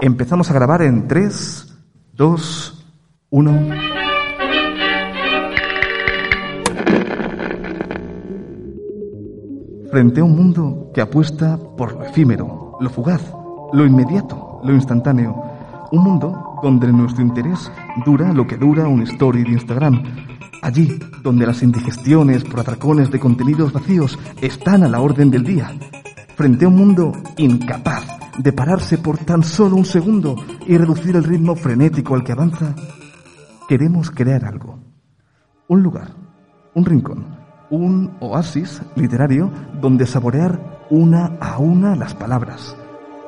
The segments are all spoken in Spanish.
Empezamos a grabar en 3, 2, 1. Frente a un mundo que apuesta por lo efímero, lo fugaz, lo inmediato, lo instantáneo. Un mundo donde nuestro interés dura lo que dura un story de Instagram. Allí donde las indigestiones por atracones de contenidos vacíos están a la orden del día. Frente a un mundo incapaz de pararse por tan solo un segundo y reducir el ritmo frenético al que avanza, queremos crear algo. Un lugar, un rincón, un oasis literario donde saborear una a una las palabras,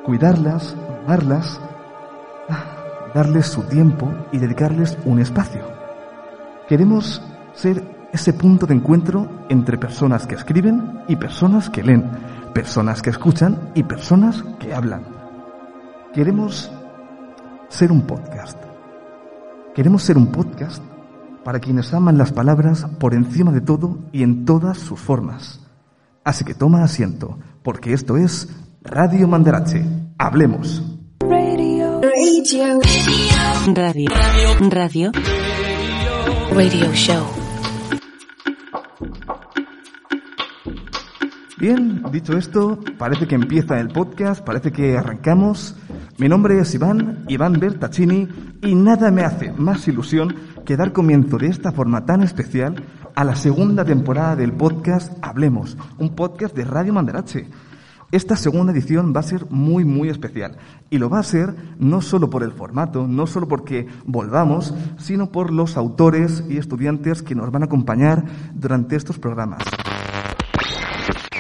cuidarlas, amarlas, ah, darles su tiempo y dedicarles un espacio. Queremos ser ese punto de encuentro entre personas que escriben y personas que leen, personas que escuchan y personas que hablan. Queremos ser un podcast. Queremos ser un podcast para quienes aman las palabras por encima de todo y en todas sus formas. Así que toma asiento, porque esto es Radio Mandarache. Hablemos. Radio. Radio. Radio. Radio Show. Bien, dicho esto, parece que empieza el podcast, parece que arrancamos. Mi nombre es Iván, Iván Bertaccini, y nada me hace más ilusión que dar comienzo de esta forma tan especial a la segunda temporada del podcast Hablemos, un podcast de Radio Mandarache. Esta segunda edición va a ser muy, muy especial. Y lo va a ser no solo por el formato, no solo porque volvamos, sino por los autores y estudiantes que nos van a acompañar durante estos programas.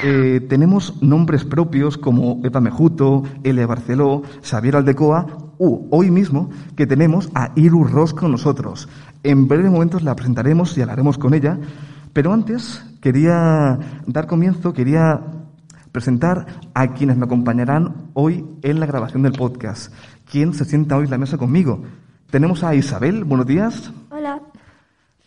Eh, tenemos nombres propios como Eva Mejuto, L. Barceló, Xavier Aldecoa, u hoy mismo que tenemos a Iru Ross con nosotros. En breves momentos la presentaremos y hablaremos con ella, pero antes quería dar comienzo, quería presentar a quienes me acompañarán hoy en la grabación del podcast. ¿Quién se sienta hoy en la mesa conmigo? Tenemos a Isabel, buenos días. Hola.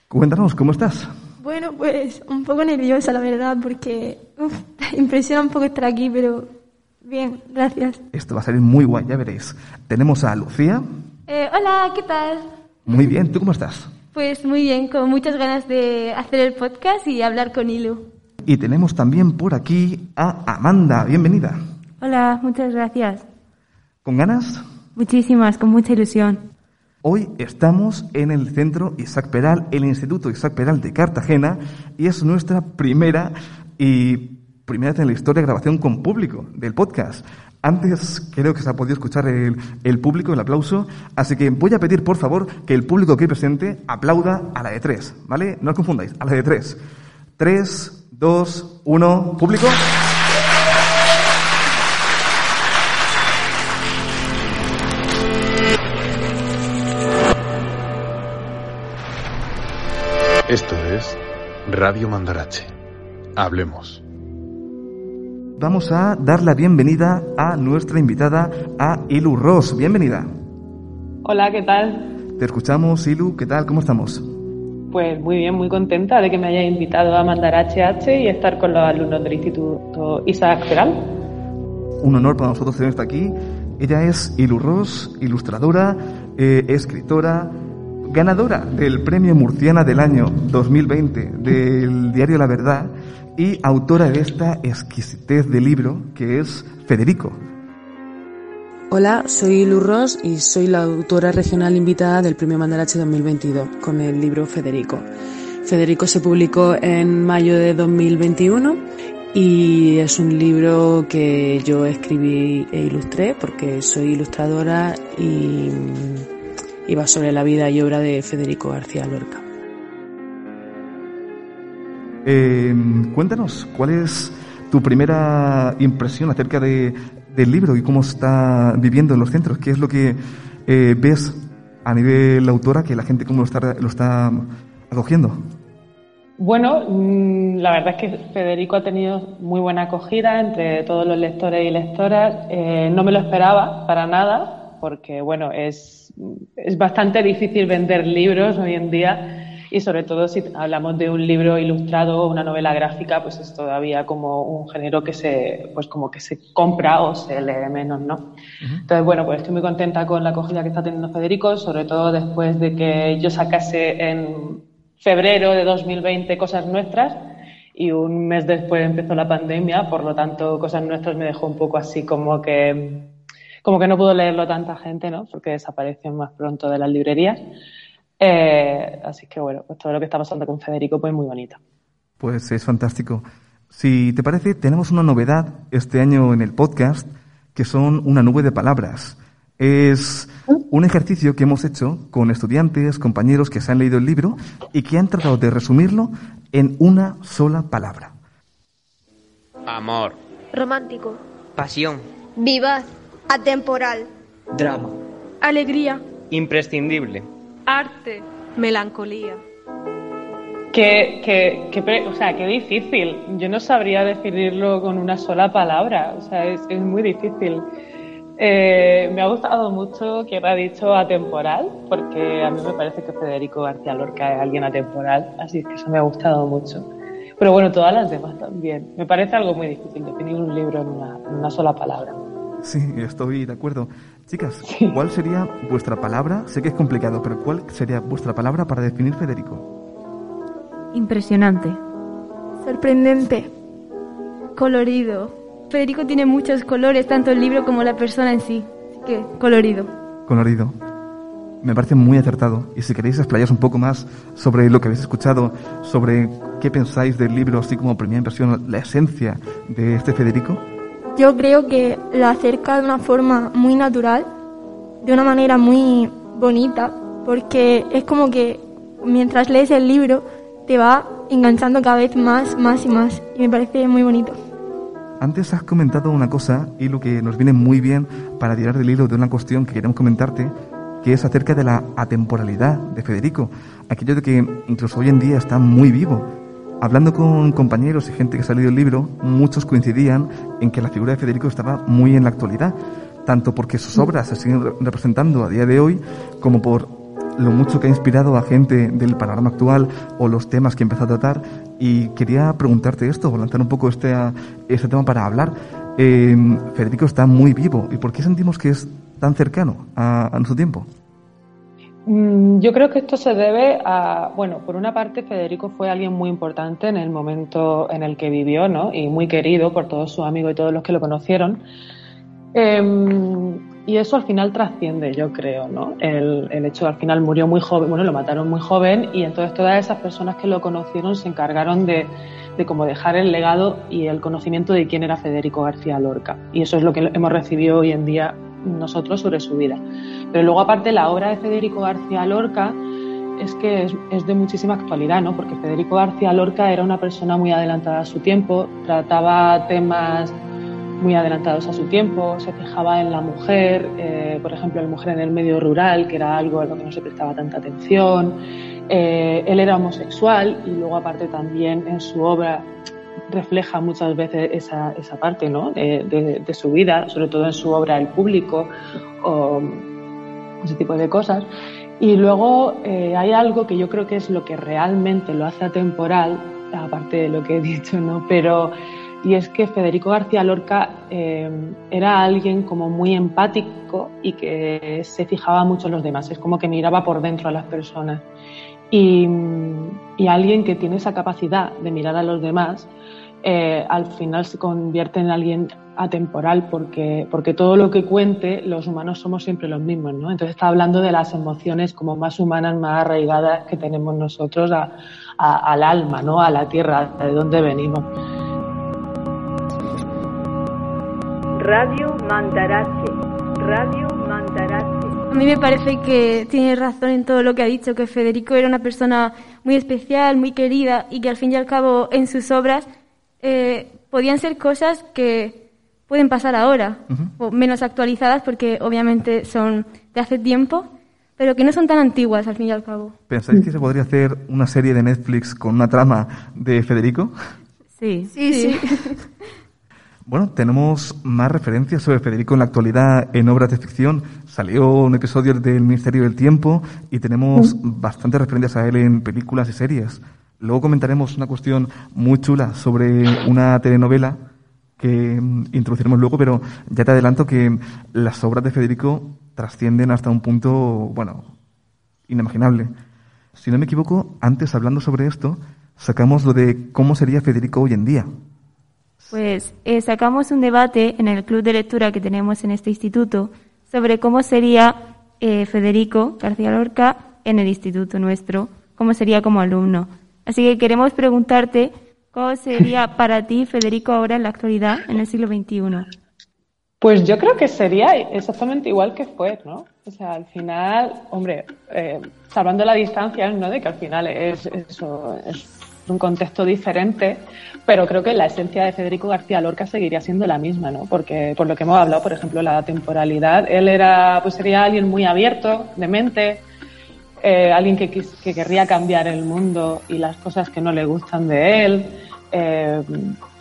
Cuéntanos, ¿cómo estás? Bueno, pues un poco nerviosa, la verdad, porque uf, impresiona un poco estar aquí, pero bien, gracias. Esto va a salir muy guay, ya veréis. Tenemos a Lucía. Eh, hola, ¿qué tal? Muy bien, ¿tú cómo estás? Pues muy bien, con muchas ganas de hacer el podcast y hablar con Ilu. Y tenemos también por aquí a Amanda. Bienvenida. Hola, muchas gracias. ¿Con ganas? Muchísimas, con mucha ilusión. Hoy estamos en el Centro Isaac Peral, el Instituto Isaac Peral de Cartagena, y es nuestra primera y primera en la historia de grabación con público del podcast. Antes creo que se ha podido escuchar el, el, público, el aplauso, así que voy a pedir por favor que el público que presente aplauda a la de tres, ¿vale? No os confundáis, a la de tres. Tres, dos, uno, público. Radio Mandarache. Hablemos. Vamos a dar la bienvenida a nuestra invitada, a Ilu Ross. Bienvenida. Hola, ¿qué tal? Te escuchamos, Ilu. ¿Qué tal? ¿Cómo estamos? Pues muy bien, muy contenta de que me hayáis invitado a mandar HH y estar con los alumnos del Instituto Isaac Peral. Un honor para nosotros tenerte aquí. Ella es Ilu Ross, ilustradora, eh, escritora, ganadora del Premio Murciana del año 2020 del diario La Verdad y autora de esta exquisitez de libro que es Federico, Hola, soy Luz Ross y soy la autora regional invitada del Premio Mandarache 2022 con el libro Federico. Federico se publicó en mayo de 2021 y es un libro que yo escribí e ilustré porque soy ilustradora y, y va sobre la vida y obra de Federico García Lorca. Eh, cuéntanos, ¿cuál es tu primera impresión acerca de, del libro y cómo está viviendo en los centros? ¿Qué es lo que eh, ves a nivel autora que la gente cómo lo está, lo está acogiendo? Bueno, mm, la verdad es que Federico ha tenido muy buena acogida entre todos los lectores y lectoras. Eh, no me lo esperaba para nada, porque bueno, es, es bastante difícil vender libros hoy en día Y sobre todo si hablamos de un libro ilustrado o una novela gráfica, pues es todavía como un género que se, pues como que se compra o se lee menos, ¿no? Entonces, bueno, pues estoy muy contenta con la acogida que está teniendo Federico, sobre todo después de que yo sacase en febrero de 2020 Cosas Nuestras y un mes después empezó la pandemia, por lo tanto Cosas Nuestras me dejó un poco así como que como que no pudo leerlo tanta gente, ¿no? Porque desapareció más pronto de las librerías. Eh, así que bueno, pues todo lo que está pasando con Federico pues muy bonito. Pues es fantástico. Si te parece, tenemos una novedad este año en el podcast que son una nube de palabras. Es un ejercicio que hemos hecho con estudiantes, compañeros que se han leído el libro y que han tratado de resumirlo en una sola palabra. Amor. Romántico. Pasión. Vivaz. Atemporal. Drama. Alegría. Imprescindible. Arte. Melancolía. Qué, qué, qué, o sea, qué difícil. Yo no sabría definirlo con una sola palabra. O sea, es, es muy difícil. Eh, me ha gustado mucho que ha dicho atemporal, porque a mí me parece que Federico García Lorca es alguien atemporal, así que eso me ha gustado mucho. Pero bueno, todas las demás también. Me parece algo muy difícil definir un libro en una, en una sola palabra. Sí, estoy de acuerdo. Chicas, ¿cuál sería vuestra palabra? Sé que es complicado, pero ¿cuál sería vuestra palabra para definir Federico? Impresionante. Sorprendente. Colorido. Federico tiene muchos colores, tanto el libro como la persona en sí. Así que, colorido. Colorido. Me parece muy acertado. Y si queréis explayar un poco más sobre lo que habéis escuchado, sobre qué pensáis del libro, así como primera impresión, la esencia de este Federico. Yo creo que lo acerca de una forma muy natural, de una manera muy bonita, porque es como que mientras lees el libro te va enganchando cada vez más, más y más. Y me parece muy bonito. Antes has comentado una cosa y lo que nos viene muy bien para tirar del hilo de una cuestión que queremos comentarte, que es acerca de la atemporalidad de Federico, aquello de que incluso hoy en día está muy vivo. Hablando con compañeros y gente que ha salido el libro, muchos coincidían en que la figura de Federico estaba muy en la actualidad, tanto porque sus obras se siguen representando a día de hoy, como por lo mucho que ha inspirado a gente del panorama actual o los temas que empezó a tratar. Y quería preguntarte esto, o lanzar un poco este, este tema para hablar. Eh, Federico está muy vivo. ¿Y por qué sentimos que es tan cercano a, a nuestro tiempo? Mm, Yo creo que esto se debe a, bueno, por una parte Federico fue alguien muy importante en el momento en el que vivió, ¿no? Y muy querido por todos sus amigos y todos los que lo conocieron. Eh, y eso al final trasciende, yo creo, ¿no? El, el hecho al final murió muy joven, bueno, lo mataron muy joven y entonces todas esas personas que lo conocieron se encargaron de, de como dejar el legado y el conocimiento de quién era Federico García Lorca. Y eso es lo que hemos recibido hoy en día nosotros sobre su vida. Pero luego, aparte, la obra de Federico García Lorca es que es, de muchísima actualidad, ¿no? Porque Federico García Lorca era una persona muy adelantada a su tiempo, trataba temas muy adelantados a su tiempo, se fijaba en la mujer, eh, por ejemplo, la mujer en el medio rural, que era algo a lo que no se prestaba tanta atención. Eh, él era homosexual y luego, aparte, también en su obra refleja muchas veces esa, esa parte ¿no? de, de, de, su vida, sobre todo en su obra El Público o ese tipo de cosas. Y luego eh, hay algo que yo creo que es lo que realmente lo hace atemporal, aparte de lo que he dicho, ¿no? Pero, y es que Federico García Lorca eh, era alguien como muy empático y que se fijaba mucho en los demás, es como que miraba por dentro a las personas. Y, y alguien que tiene esa capacidad de mirar a los demás, eh, al final se convierte en alguien atemporal porque, porque todo lo que cuente los humanos somos siempre los mismos, ¿no? Entonces está hablando de las emociones como más humanas, más arraigadas que tenemos nosotros a, a, al alma, ¿no? A la tierra, de donde venimos. Radio Mandarache, Radio Mandarache. A mí me parece que tiene razón en todo lo que ha dicho, que Federico era una persona muy especial, muy querida y que al fin y al cabo en sus obras eh, podían ser cosas que pueden pasar ahora, uh -huh. o menos actualizadas porque obviamente son de hace tiempo, pero que no son tan antiguas al fin y al cabo. ¿Pensáis que se podría hacer una serie de Netflix con una trama de Federico? Sí, sí. sí. sí. Bueno, tenemos más referencias sobre Federico en la actualidad en obras de ficción. Salió un episodio del Ministerio del Tiempo y tenemos bastantes referencias a él en películas y series. Luego comentaremos una cuestión muy chula sobre una telenovela que mm, introduciremos luego, pero ya te adelanto que las obras de Federico trascienden hasta un punto, bueno, inimaginable. Si no me equivoco, antes hablando sobre esto, sacamos lo de cómo sería Federico hoy en día. Pues eh, sacamos un debate en el club de lectura que tenemos en este instituto sobre cómo sería eh, Federico García Lorca en el instituto nuestro, cómo sería como alumno. Así que queremos preguntarte cómo sería para ti Federico ahora en la actualidad, en el siglo XXI. Pues yo creo que sería exactamente igual que fue, ¿no? O sea, al final, hombre, eh, salvando la distancia, ¿no? De que al final es, eso, es un contexto diferente, pero creo que la esencia de Federico García Lorca seguiría siendo la misma, ¿no? Porque por lo que hemos hablado, por ejemplo, la temporalidad, él era, pues sería alguien muy abierto de mente, eh, alguien que, que, querría cambiar el mundo y las cosas que no le gustan de él, eh,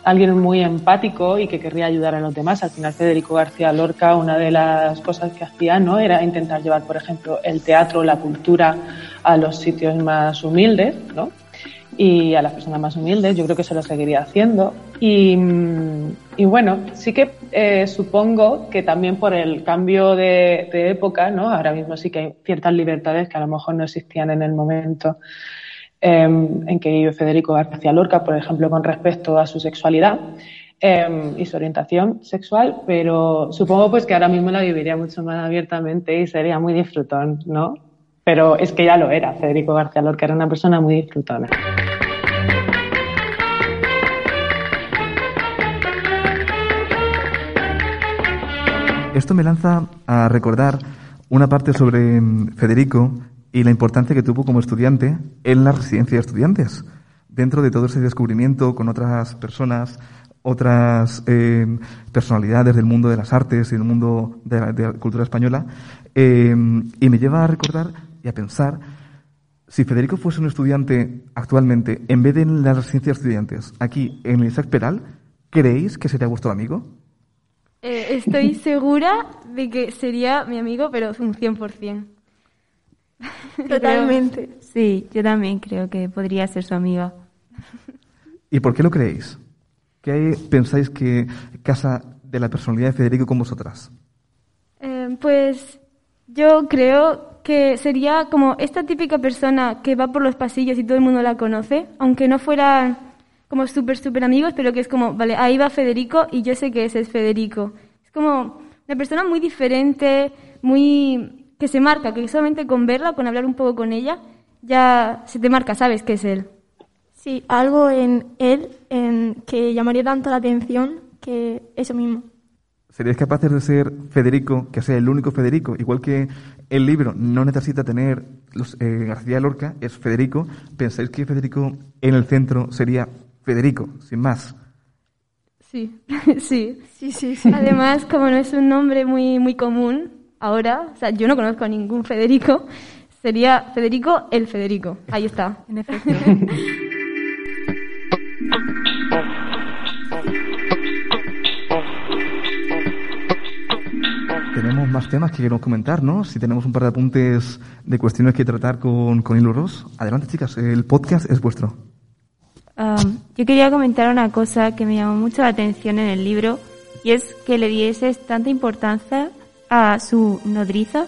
alguien muy empático y que querría ayudar a los demás. Al final, Federico García Lorca, una de las cosas que hacía, ¿no? Era intentar llevar, por ejemplo, el teatro, la cultura a los sitios más humildes, ¿no? Y a las personas más humildes. Yo creo que se lo seguiría haciendo. Y, y bueno, sí que eh, supongo que también por el cambio de, de, época, ¿no? Ahora mismo sí que hay ciertas libertades que a lo mejor no existían en el momento eh, en que vivió Federico García Lorca, por ejemplo, con respecto a su sexualidad. Eh, y su orientación sexual, pero supongo pues que ahora mismo la viviría mucho más abiertamente y sería muy disfrutón, ¿no? Pero es que ya lo era, Federico García Lorca era una persona muy disfrutona. Esto me lanza a recordar una parte sobre mm, Federico y la importancia que tuvo como estudiante en la residencia de estudiantes. Dentro de todo ese descubrimiento con otras personas, otras eh, personalidades del mundo de las artes y del mundo de la, cultura española, eh, y me lleva a recordar y a pensar si Federico fuese un estudiante actualmente, en vez de en la residencia de estudiantes, aquí en el Isaac Peral, ¿creéis que sería vuestro amigo? Eh, estoy segura de que sería mi amigo, pero un 100%. Totalmente. Sí, yo también creo que podría ser su amiga. ¿Y por qué lo creéis? ¿Qué pensáis que casa de la personalidad de Federico con vosotras? Eh, pues yo creo que sería como esta típica persona que va por los pasillos y todo el mundo la conoce, aunque no fuera como súper, súper amigos, pero que es como, vale, ahí va Federico y yo sé que ese es Federico. Es como una persona muy diferente, muy que se marca, que solamente con verla, con hablar un poco con ella, ya se te marca, sabes que es él. Sí, algo en él en que llamaría tanto la atención que eso mismo. ¿Seríais capaces de ser Federico, que sea el único Federico? Igual que el libro no necesita tener los, eh, García Lorca, es Federico. ¿Pensáis que Federico en el centro sería Federico, sin más? Sí, sí. sí, sí, sí. Además, como no es un nombre muy, muy común ahora, o sea, yo no conozco a ningún Federico, sería Federico el Federico. Ahí está. En efecto. Tenemos más temas que queremos comentar, ¿no? Si tenemos un par de apuntes de cuestiones que tratar con, con Hilo Ross. Adelante, chicas, el podcast es vuestro. Um, yo quería comentar una cosa que me llamó mucho la atención en el libro y es que le dieses tanta importancia a su nodriza.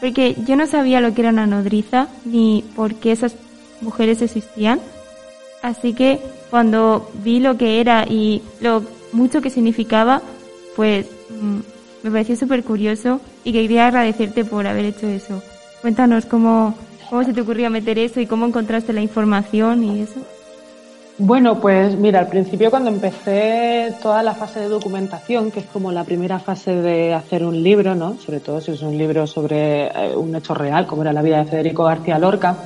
Porque yo no sabía lo que era una nodriza ni por qué esas mujeres existían. Así que cuando vi lo que era y lo mucho que significaba, pues mm, me pareció súper curioso y quería agradecerte por haber hecho eso. Cuéntanos cómo, cómo se te ocurrió meter eso y cómo encontraste la información y eso. Bueno, pues mira, al principio cuando empecé toda la fase de documentación, que es como la primera fase de hacer un libro, ¿no? Sobre todo si es un libro sobre eh, un hecho real, como era la vida de Federico García Lorca,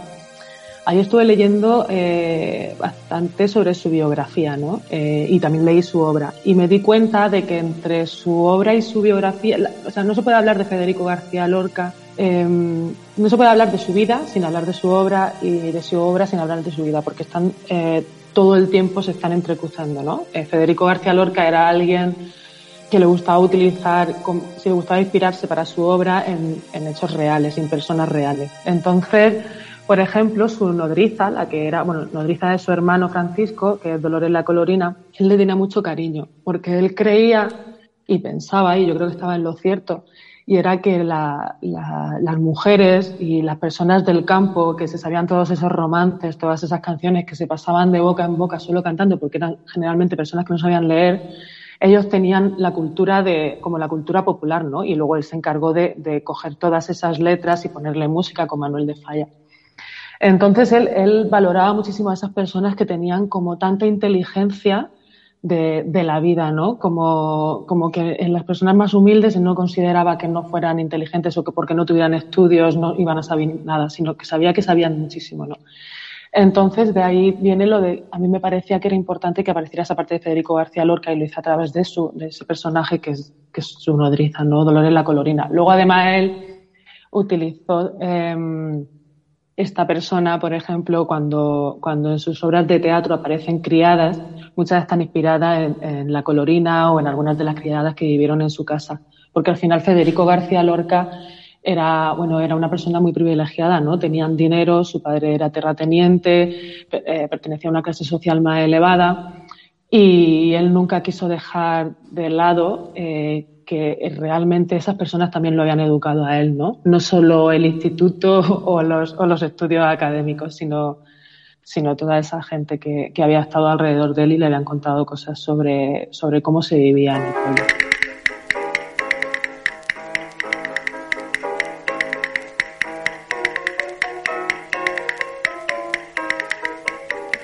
ahí estuve leyendo eh, bastante sobre su biografía, ¿no? Eh, y también leí su obra. Y me di cuenta de que entre su obra y su biografía, o sea, no se puede hablar de Federico García Lorca, eh, no se puede hablar de su vida sin hablar de su obra y de su obra sin hablar de su vida, porque están todo el tiempo se están entrecruzando, ¿no? Eh, Federico García Lorca era alguien que le gustaba utilizar, se le gustaba inspirarse para su obra en, en hechos reales, en personas reales. Entonces, por ejemplo, su nodriza, la que era, bueno, nodriza de su hermano Francisco, que es Dolores la Colorina, él le tenía mucho cariño, porque él creía y pensaba, y yo creo que estaba en lo cierto, y era que la- la- las mujeres y las personas del campo que se sabían todos esos romances, todas esas canciones que se pasaban de boca en boca solo cantando, porque eran generalmente personas que no sabían leer, ellos tenían la cultura de, como la cultura popular, ¿no? Y luego él se encargó de, de coger todas esas letras y ponerle música con Manuel de Falla. Entonces él, él valoraba muchísimo a esas personas que tenían como tanta inteligencia de, de la vida, ¿no? Como, como que en las personas más humildes no consideraba que no fueran inteligentes o que porque no tuvieran estudios no iban a saber nada, sino que sabía que sabían muchísimo, ¿no? Entonces, de ahí viene lo de, a mí me parecía que era importante que apareciera esa parte de Federico García Lorca y lo hice a través de su, de ese personaje que es, que es su nodriza, ¿no? Dolores la Colorina. Luego, además, él utilizó eh, esta persona, por ejemplo, cuando, cuando en sus obras de teatro aparecen criadas, muchas están inspiradas en, la Colorina o en algunas de las criadas que vivieron en su casa. Porque al final Federico García Lorca era, bueno, era una persona muy privilegiada, ¿no? Tenían dinero, su padre era terrateniente, eh, pertenecía a una clase social más elevada y él nunca quiso dejar de lado eh, que realmente esas personas también lo habían educado a él, ¿no? No solo el instituto o los, estudios académicos, sino, toda esa gente que, que había estado alrededor de él y le habían contado cosas sobre, sobre cómo se vivía en el pueblo.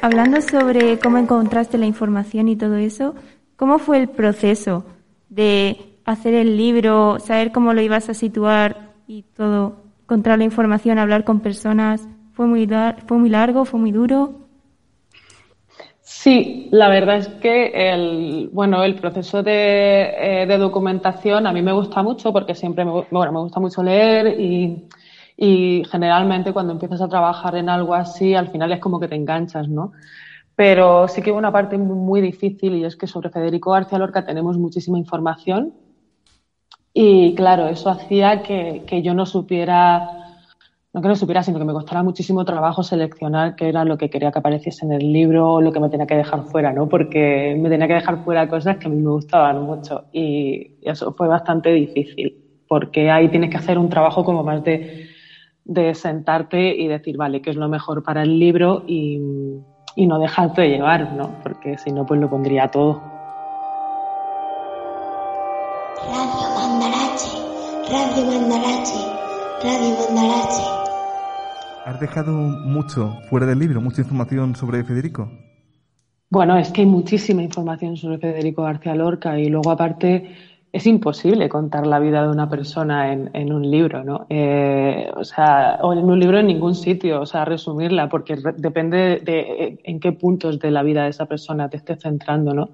Hablando sobre cómo encontraste la información y todo eso, ¿cómo fue el proceso de hacer el libro, saber cómo lo ibas a situar y todo, encontrar la información, hablar con personas? ¿Fue muy, fue muy largo, fue muy duro? Sí, la verdad es que el, bueno, el proceso de, eh, de documentación a mí me gusta mucho porque siempre me, bueno, me gusta mucho leer y, y generalmente cuando empiezas a trabajar en algo así, al final es como que te enganchas, ¿no? Pero sí que hubo una parte muy difícil y es que sobre Federico García Lorca tenemos muchísima información y claro, eso hacía que, que yo no supiera, no que no supiera, sino que me costara muchísimo trabajo seleccionar qué era lo que quería que apareciese en el libro o lo que me tenía que dejar fuera, ¿no? Porque me tenía que dejar fuera cosas que a mí me gustaban mucho y eso fue bastante difícil, porque ahí tienes que hacer un trabajo como más de, de sentarte y decir, vale, qué es lo mejor para el libro y, y no dejarte llevar, ¿no? Porque si no, pues lo pondría todo. Radio Radio Mandarache, Radio Mandarache. ¿Has dejado mucho fuera del libro, mucha información sobre Federico? Bueno, es que hay muchísima información sobre Federico García Lorca y luego aparte es imposible contar la vida de una persona en, en un libro, ¿no? Eh, o sea, o en un libro en ningún sitio, o sea, resumirla, porque re- depende de, de en qué puntos de la vida de esa persona te estés centrando, ¿no?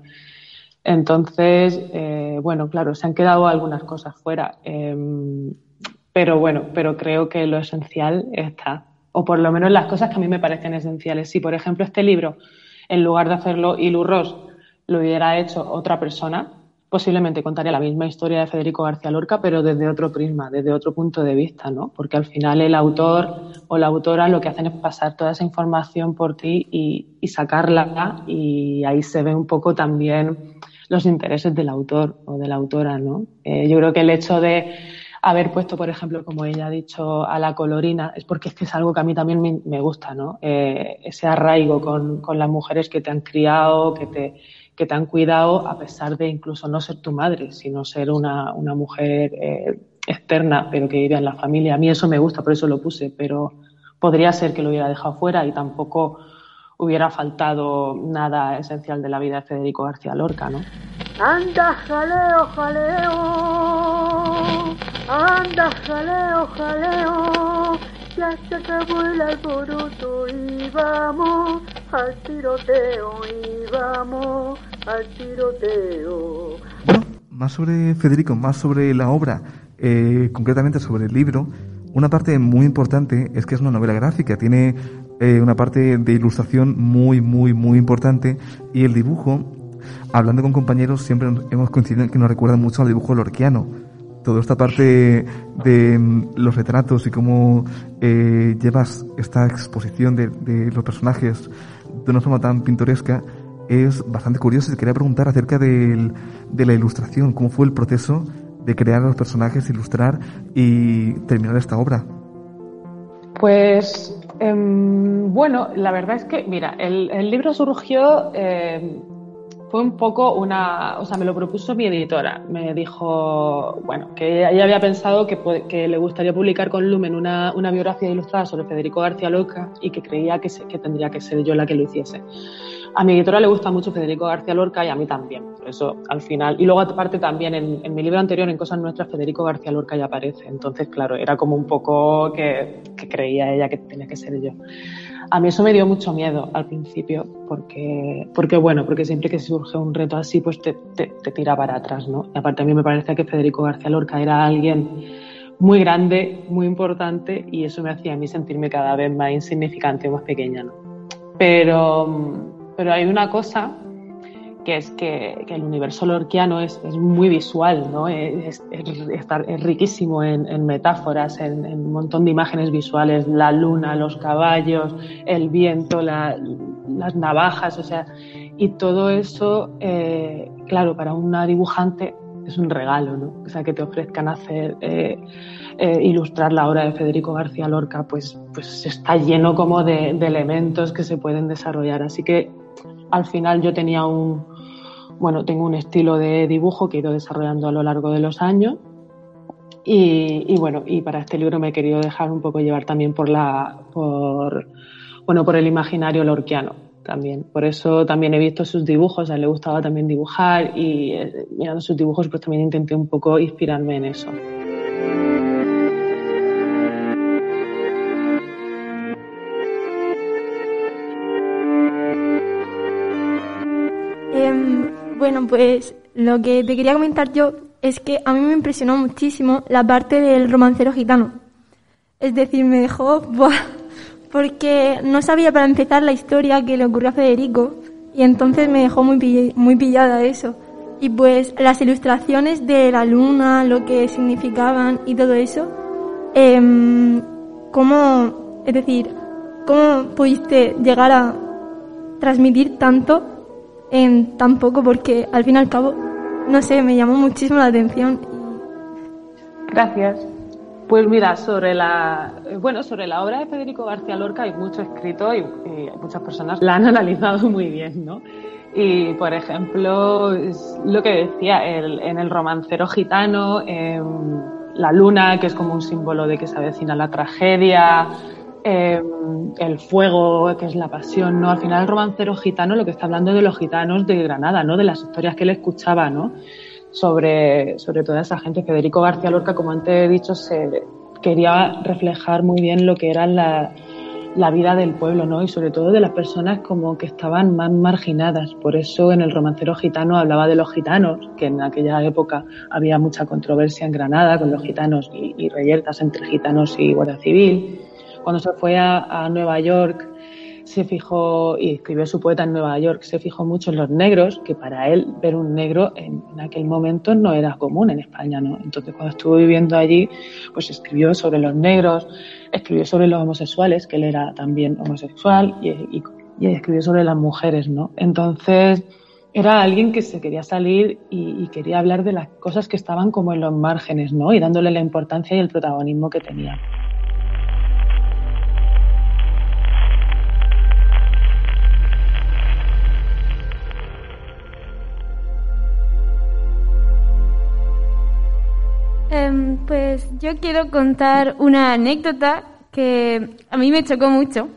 Entonces, eh, bueno, claro, se han quedado algunas cosas fuera, eh, pero bueno, pero creo que lo esencial está, o por lo menos las cosas que a mí me parecen esenciales. Si, por ejemplo, este libro, en lugar de hacerlo Ilu Ross, lo hubiera hecho otra persona, posiblemente contaría la misma historia de Federico García Lorca, pero desde otro prisma, desde otro punto de vista, ¿no? Porque al final el autor o la autora lo que hacen es pasar toda esa información por ti y sacarla y ahí se ve un poco también los intereses del autor o de la autora, ¿no? Eh, yo creo que el hecho de haber puesto, por ejemplo, como ella ha dicho, a la colorina, es porque es que es algo que a mí también me, gusta, ¿no? Eh, ese arraigo con, con las mujeres que te han criado, que te, que te han cuidado, a pesar de incluso no ser tu madre, sino ser una, una mujer eh, externa, pero que vive en la familia. A mí eso me gusta, por eso lo puse, pero podría ser que lo hubiera dejado fuera y tampoco hubiera faltado nada esencial de la vida de Federico García Lorca, ¿no? Anda, jaleo, jaleo. Anda, jaleo, jaleo. Ya se acabó el alboroto y vamos al tiroteo y vamos al tiroteo. Más sobre Federico, más sobre la obra, eh, concretamente sobre el libro. Una parte muy importante es que es una novela gráfica. Tiene eh, una parte de ilustración muy, muy, muy importante y el dibujo, hablando con compañeros, siempre hemos coincidido en que nos recuerda mucho al dibujo lorquiano. Toda esta parte de mm, los retratos y cómo eh, llevas esta exposición de, los personajes de una forma tan pintoresca es bastante curioso y quería preguntar acerca de la ilustración, cómo fue el proceso de crear los personajes, ilustrar y terminar esta obra. Pues em, bueno, la verdad es que, mira, el, el libro surgió, em, fue un poco una, o sea, me lo propuso mi editora. Me dijo, bueno, que ella, había pensado que, que le gustaría publicar con Lumen una, una biografía ilustrada sobre Federico García Lorca y que creía que, se- que tendría que ser yo la que lo hiciese. A mi editora le gusta mucho Federico García Lorca y a mí también, por eso al final. Y luego aparte también en, mi libro anterior, en Cosas Nuestras, Federico García Lorca ya aparece. Entonces, claro, era como un poco que, creía ella que tenía que ser yo. A mí eso me dio mucho miedo al principio, porque, bueno, porque siempre que surge un reto así, pues te, te, tira para atrás, ¿no? Y aparte a mí me parece que Federico García Lorca era alguien muy grande, muy importante, y eso me hacía a mí sentirme cada vez más insignificante, más pequeña, ¿no? Pero, pero hay una cosa que es que, que el universo lorquiano es, es muy visual, ¿no? Es, es, es- riquísimo en, en metáforas, en, en un montón de imágenes visuales, la luna, los caballos, el viento, la- las navajas, o sea, y todo eso, eh, claro, para una dibujante es un regalo, ¿no? O sea, que te ofrezcan hacer, eh, eh, ilustrar la obra de Federico García Lorca, pues, pues está lleno como de, de elementos que se pueden desarrollar. Así que al final yo tenía un, bueno, tengo un estilo de dibujo que he ido desarrollando a lo largo de los años. Y, bueno, y para este libro me he querido dejar un poco llevar también por la, por, bueno, por el imaginario lorquiano también. Por eso también he visto sus dibujos, a él le gustaba también dibujar y eh, mirando sus dibujos pues también intenté un poco inspirarme en eso. Bueno, pues lo que te quería comentar yo es que a mí me impresionó muchísimo la parte del romancero gitano. Es decir, me dejó, ¡buah! porque no sabía para empezar la historia que le ocurrió a Federico y entonces me dejó muy, muy pillada eso. Y pues las ilustraciones de la luna, lo que significaban y todo eso, em, ¿cómo, es decir, cómo pudiste llegar a transmitir tanto en tan poco? Porque al fin y al cabo, no sé, me llamó muchísimo la atención. Gracias. Pues mira, sobre la, eh, bueno, sobre la obra de Federico García Lorca hay mucho escrito y, y muchas personas la han analizado muy bien, ¿no? Y, por ejemplo, es lo que decía, el- en el romancero gitano, em, la luna, que es como un símbolo de que se avecina la tragedia, em, el fuego, que es la pasión, ¿no? Al final el romancero gitano lo que está hablando de los gitanos de Granada, ¿no? De las historias que él escuchaba, ¿no? sobre, sobre toda esa gente. Federico García Lorca, como antes he dicho, se quería reflejar muy bien lo que era la, la vida del pueblo, ¿no? Y sobre todo de las personas como que estaban más marginadas. Por eso en el romancero gitano hablaba de los gitanos, que en aquella época había mucha controversia en Granada con los gitanos y, y reyertas entre gitanos y Guardia Civil. Cuando se fue a, Nueva York, se fijó, y escribió su poeta en Nueva York, se fijó mucho en los negros, que para él ver un negro en, aquel momento no era común en España, ¿no? Entonces cuando estuvo viviendo allí, pues escribió sobre los negros, escribió sobre los homosexuales, que él era también homosexual, y, escribió sobre las mujeres, ¿no? Entonces era alguien que se quería salir y, y quería hablar de las cosas que estaban como en los márgenes, ¿no? Y dándole la importancia y el protagonismo que tenían. Em, pues yo quiero contar una anécdota que a mí me chocó mucho.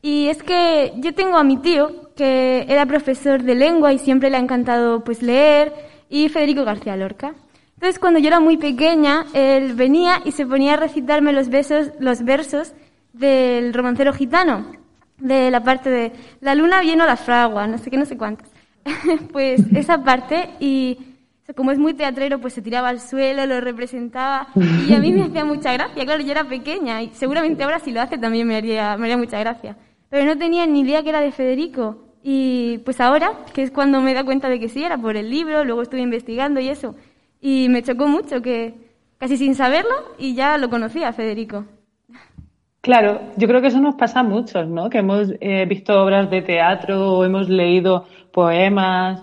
Y es que yo tengo a mi tío, que era profesor de lengua y siempre le ha encantado pues leer, y Federico García Lorca. Entonces cuando yo era muy pequeña, él venía y se ponía a recitarme los, besos, los versos del romancero gitano, de la parte de la luna viene a la fragua, no sé qué, no sé cuántas. pues esa parte y como es muy teatrero, pues se tiraba al suelo, lo representaba y a mí me hacía mucha gracia. Claro, yo era pequeña y seguramente ahora si lo hace también me haría, me haría mucha gracia. pero no tenía ni idea que era de Federico. Y pues ahora, que es cuando me da cuenta de que sí, era por el libro, luego estuve investigando y eso. Y me chocó mucho que casi sin saberlo y ya lo conocía Federico. Claro, yo creo que eso nos pasa a muchos, ¿no? Que hemos eh, visto obras de teatro o hemos leído poemas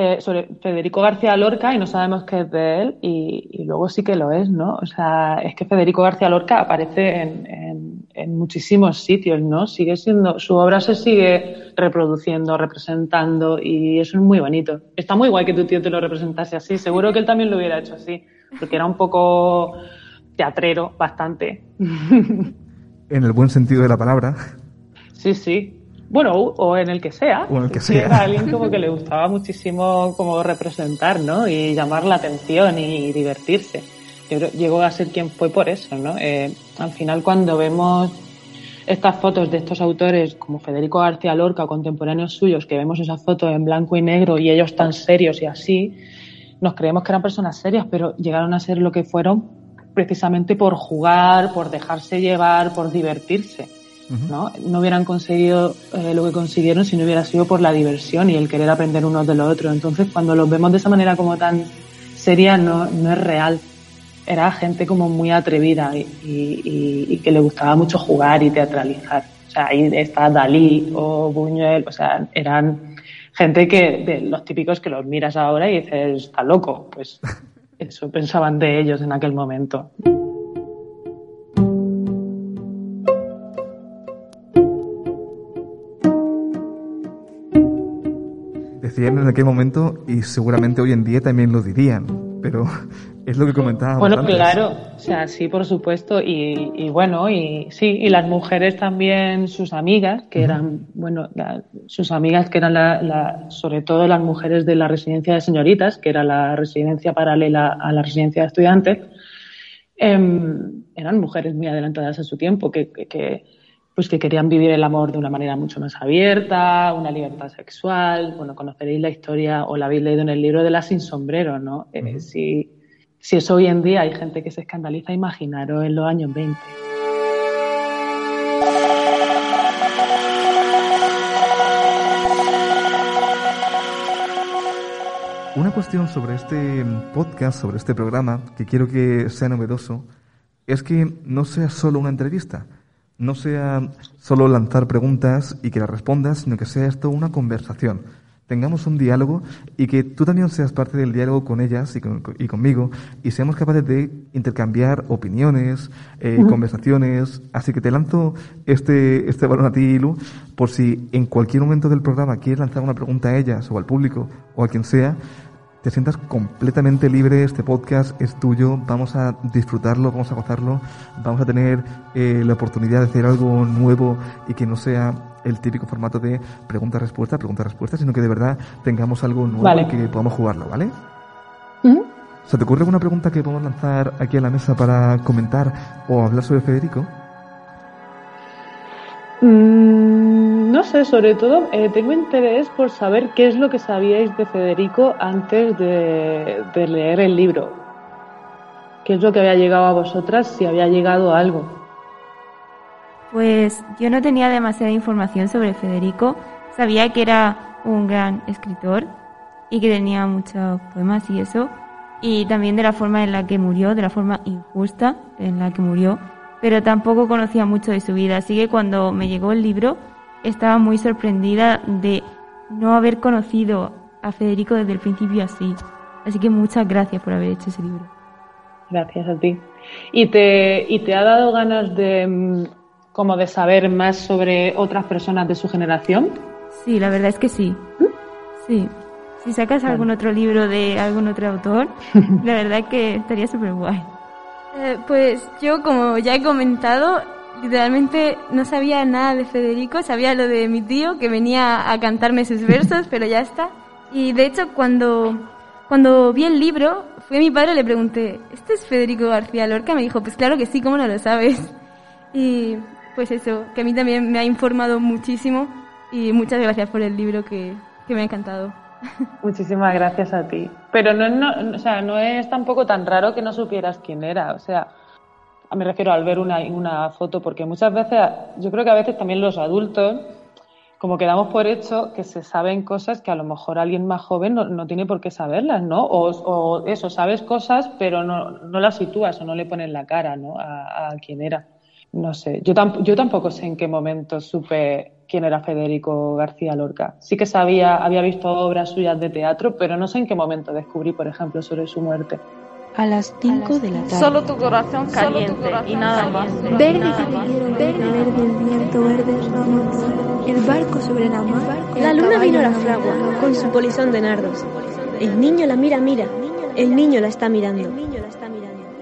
eh, sobre Federico García Lorca y no sabemos qué es de él y, y, luego sí que lo es, ¿no? O sea, es que Federico García Lorca aparece en, en, en, muchísimos sitios, ¿no? Sigue siendo, su obra se sigue reproduciendo, representando y eso es muy bonito. Está muy guay que tu tío te lo representase así, seguro que él también lo hubiera hecho así, porque era un poco teatrero, bastante. En el buen sentido de la palabra. Sí, sí. Bueno, o en el que sea. O en el que sea. Era alguien como que le gustaba muchísimo como representar, ¿no? Y llamar la atención y divertirse. Yo creo, llegó a ser quien fue por eso, ¿no? Eh, al final cuando vemos estas fotos de estos autores como Federico García Lorca o contemporáneos suyos, que vemos esas fotos en blanco y negro y ellos tan serios y así, nos creemos que eran personas serias, pero llegaron a ser lo que fueron precisamente por jugar, por dejarse llevar, por divertirse. ¿No? no hubieran conseguido eh, lo que consiguieron si no hubiera sido por la diversión y el querer aprender unos de los otros. Entonces, cuando los vemos de esa manera como tan seria, no, no es real. Era gente como muy atrevida y, y, y, que le gustaba mucho jugar y teatralizar. O sea, ahí está Dalí o Buñuel, o sea, eran gente que, de los típicos que los miras ahora y dices, está loco. Pues eso pensaban de ellos en aquel momento. Decían en aquel momento y seguramente hoy en día también lo dirían, pero es lo que comentábamos. Bueno, antes. claro, o sea, sí, por supuesto, y, y, bueno, y sí, y las mujeres también, sus amigas, que eran, bueno, la, sus amigas que eran la, la, sobre todo las mujeres de la residencia de señoritas, que era la residencia paralela a la residencia de estudiantes, eh, eran mujeres muy adelantadas a su tiempo, que, que, que pues que querían vivir el amor de una manera mucho más abierta, una libertad sexual. Bueno, conoceréis la historia o la habéis leído en el libro de la sin sombrero, ¿no? Uh -huh. eh, si, si eso hoy en día hay gente que se escandaliza, imaginaros en los años 20. Una cuestión sobre este podcast, sobre este programa, que quiero que sea novedoso, es que no sea solo una entrevista no sea solo lanzar preguntas y que las respondas, sino que sea esto una conversación. Tengamos un diálogo y que tú también seas parte del diálogo con ellas y, con, y conmigo y seamos capaces de intercambiar opiniones, eh, uh -huh. conversaciones. Así que te lanzo este, este balón a ti, Lu, por si en cualquier momento del programa quieres lanzar una pregunta a ellas o al público o a quien sea, te sientas completamente libre, este podcast es tuyo, vamos a disfrutarlo, vamos a gozarlo, vamos a tener eh, la oportunidad de hacer algo nuevo y que no sea el típico formato de pregunta-respuesta, pregunta-respuesta, sino que de verdad tengamos algo nuevo vale. y que podamos jugarlo, ¿vale? ¿Se te ocurre alguna pregunta que podemos lanzar aquí a la mesa para comentar o hablar sobre Federico? Mm, no sé, sobre todo eh, tengo interés por saber qué es lo que sabíais de Federico antes de, de, leer el libro. ¿Qué es lo que había llegado a vosotras, si había llegado algo? Pues yo no tenía demasiada información sobre Federico. Sabía que era un gran escritor y que tenía muchos poemas y eso. Y también de la forma en la que murió, de la forma injusta en la que murió pero tampoco conocía mucho de su vida, así que cuando me llegó el libro estaba muy sorprendida de no haber conocido a Federico desde el principio así. Así que muchas gracias por haber hecho ese libro. Gracias a ti. ¿Y te, y te ha dado ganas de como de saber más sobre otras personas de su generación? Sí, la verdad es que sí. Sí. Si sacas bueno. algún otro libro de algún otro autor, la verdad es que estaría súper guay. Eh, pues yo, como ya he comentado, literalmente no sabía nada de Federico, sabía lo de mi tío que venía a cantarme sus versos, pero ya está. Y de hecho, cuando, cuando vi el libro, fui a mi padre y le pregunté, ¿este es Federico García Lorca? Me dijo, pues claro que sí, ¿cómo no lo sabes? Y pues eso, que a mí también me ha informado muchísimo y muchas gracias por el libro que, que me ha encantado. Muchísimas gracias a ti. Pero no, no, o sea, no es tampoco tan raro que no supieras quién era. O sea, Me refiero al ver una, una foto, porque muchas veces, yo creo que a veces también los adultos, como que damos por hecho que se saben cosas que a lo mejor alguien más joven no, no tiene por qué saberlas, ¿no? O, o eso, sabes cosas, pero no, no, las sitúas o no le pones la cara, ¿no? A, a quién era. No sé, yo, tamp yo tampoco sé en qué momento supe quién era Federico García Lorca. Sí que sabía, había visto obras suyas de teatro, pero no sé en qué momento descubrí, por ejemplo, sobre su muerte. A las 5 de la tarde. Solo tu corazón caliente tu corazón y nada más. Verde verde, verde el viento, verdes. El barco sobre la mar. La luna vino a la fragua con su polizón de nardos. El niño la mira, mira. El niño la está mirando.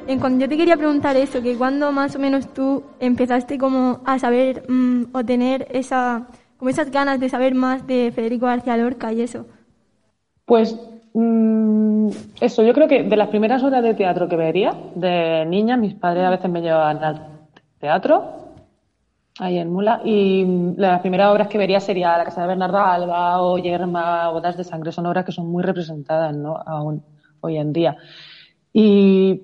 En cuanto yo te quería preguntar eso, que cuando más o menos tú empezaste como a saber mmm, o tener esa, como esas ganas de saber más de Federico García Lorca y eso. Pues mmm, eso, yo creo que de las primeras horas de teatro que vería, de niña, mis padres a veces me llevaban al teatro, ahí en Mula, y las primeras obras que vería sería La Casa de Bernarda Alba o Yerma, Bodas de Sangre, son obras que son muy representadas, ¿no? Aún hoy en día. Y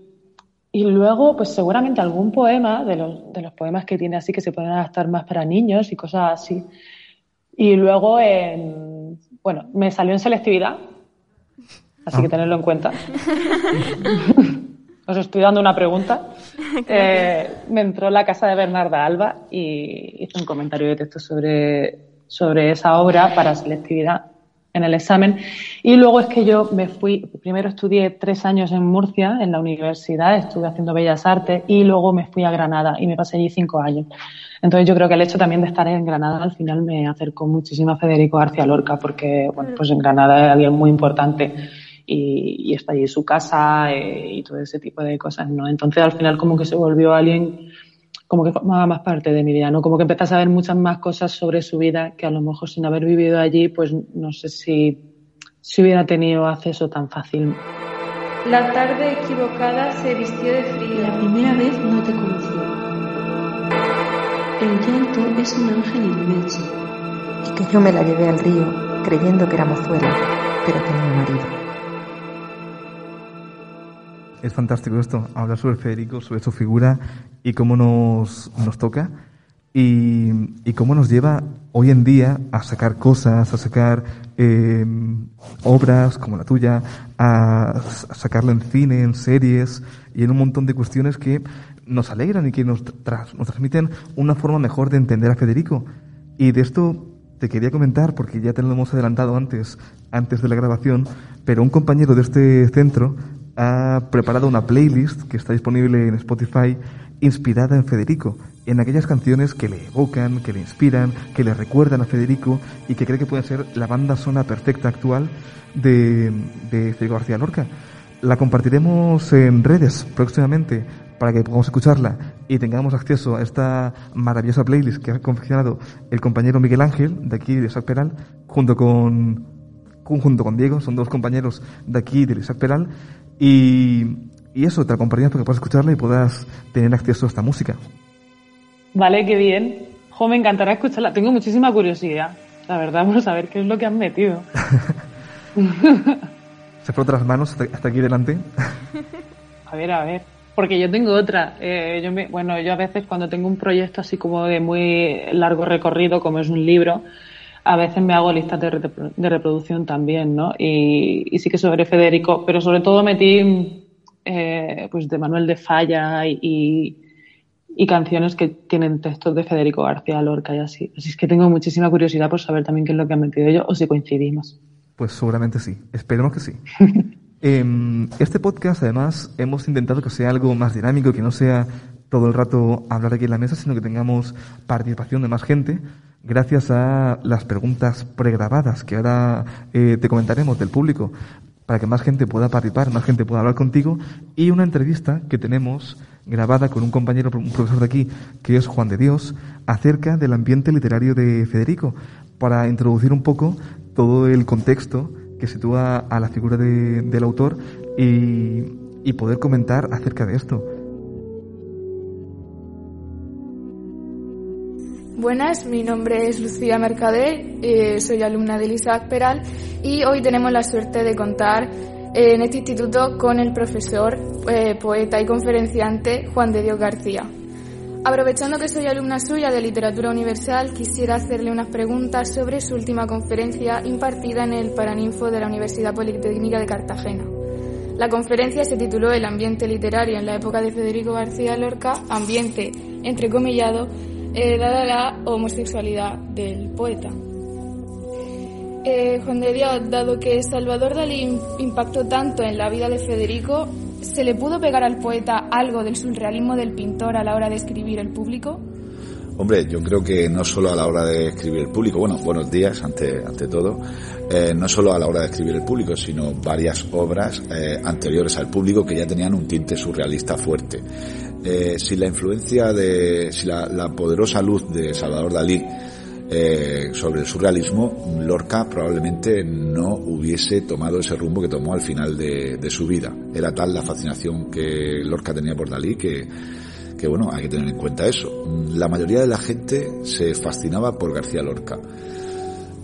y luego, pues seguramente algún poema, de los, de los poemas que tiene así, que se pueden adaptar más para niños y cosas así. Y luego, en, bueno, me salió en selectividad, así ah. que tenerlo en cuenta. Os estoy dando una pregunta. Eh, me entró la casa de Bernarda Alba y hice un comentario de texto sobre, sobre esa obra para selectividad en el examen. Y luego es que yo me fui, primero estudié tres años en Murcia, en la universidad, estuve haciendo Bellas Artes y luego me fui a Granada y me pasé allí cinco años. Entonces yo creo que el hecho también de estar en Granada al final me acercó muchísimo a Federico García Lorca porque, bueno, pues en Granada es alguien muy importante y, y está allí su casa eh, y todo ese tipo de cosas, ¿no? Entonces al final como que se volvió alguien como que formaba más parte de mi vida, ¿no? Como que empecé a saber muchas más cosas sobre su vida que a lo mejor sin haber vivido allí, pues no sé si, si hubiera tenido acceso tan fácil. La tarde equivocada se vistió de frío. La primera vez no te conocí. El llanto es un ángel inmenso. Y que yo me la llevé al río creyendo que era mozuela, pero tenía marido es fantástico esto, hablar sobre Federico, sobre su figura y cómo nos, nos toca y, y, cómo nos lleva hoy en día a sacar cosas, a sacar eh, obras como la tuya, a, a sacarlo en cine, en series y en un montón de cuestiones que nos alegran y que nos, tras, nos transmiten una forma mejor de entender a Federico. Y de esto te quería comentar, porque ya te lo hemos adelantado antes, antes de la grabación, pero un compañero de este centro ha preparado una playlist que está disponible en Spotify inspirada en Federico, en aquellas canciones que le evocan, que le inspiran, que le recuerdan a Federico y que cree que puede ser la banda sonora perfecta actual de, de Federico García Lorca. La compartiremos en redes próximamente para que podamos escucharla y tengamos acceso a esta maravillosa playlist que ha confeccionado el compañero Miguel Ángel de aquí de Isaac Peral junto con junto con Diego, son dos compañeros de aquí de Isaac Peral y, y eso, te acompañamos para que puedas escucharla y puedas tener acceso a esta música. Vale, qué bien. Jo, me encantará escucharla. Tengo muchísima curiosidad, la verdad, por saber qué es lo que han metido. Se frota las manos hasta, aquí delante. a ver, a ver. Porque yo tengo otra. Eh, yo me, bueno, yo a veces cuando tengo un proyecto así como de muy largo recorrido, como es un libro, a veces me hago listas de, de reproducción también, ¿no? Y, y, sí que sobre Federico, pero sobre todo metí eh, pues de Manuel de Falla y, y, canciones que tienen textos de Federico García Lorca y así. Así es que tengo muchísima curiosidad por saber también qué es lo que han metido ellos o si coincidimos. Pues seguramente sí, esperemos que sí. eh, este podcast además hemos intentado que sea algo más dinámico, que no sea todo el rato hablar aquí en la mesa, sino que tengamos participación de más gente gracias a las preguntas pregrabadas que ahora eh, te comentaremos del público, para que más gente pueda participar, más gente pueda hablar contigo, y una entrevista que tenemos grabada con un compañero, un profesor de aquí, que es Juan de Dios, acerca del ambiente literario de Federico, para introducir un poco todo el contexto que sitúa a la figura de, del autor y, y poder comentar acerca de esto. Buenas, mi nombre es Lucía Mercader, eh, soy alumna de Isaac Peral y hoy tenemos la suerte de contar en este instituto con el profesor, eh, poeta y conferenciante Juan de Dios García. Aprovechando que soy alumna suya de Literatura Universal, quisiera hacerle unas preguntas sobre su última conferencia impartida en el Paraninfo de la Universidad Politécnica de Cartagena. La conferencia se tituló El ambiente literario en la época de Federico García Lorca, ambiente entrecomillado, eh, dada la homosexualidad del poeta. Eh, Juan de Dios, dado que Salvador Dalí impactó tanto en la vida de Federico, ¿se le pudo pegar al poeta algo del surrealismo del pintor a la hora de escribir el público? Hombre, yo creo que no solo a la hora de escribir el público, bueno, buenos días ante, ante todo, eh, no solo a la hora de escribir el público, sino varias obras anteriores al público que ya tenían un tinte surrealista fuerte. Eh, si la influencia de, si la, poderosa luz de Salvador Dalí eh, sobre el surrealismo, Lorca probablemente no hubiese tomado ese rumbo que tomó al final de, de, su vida. Era tal la fascinación que Lorca tenía por Dalí que, que, bueno, hay que tener en cuenta eso. La mayoría de la gente se fascinaba por García Lorca,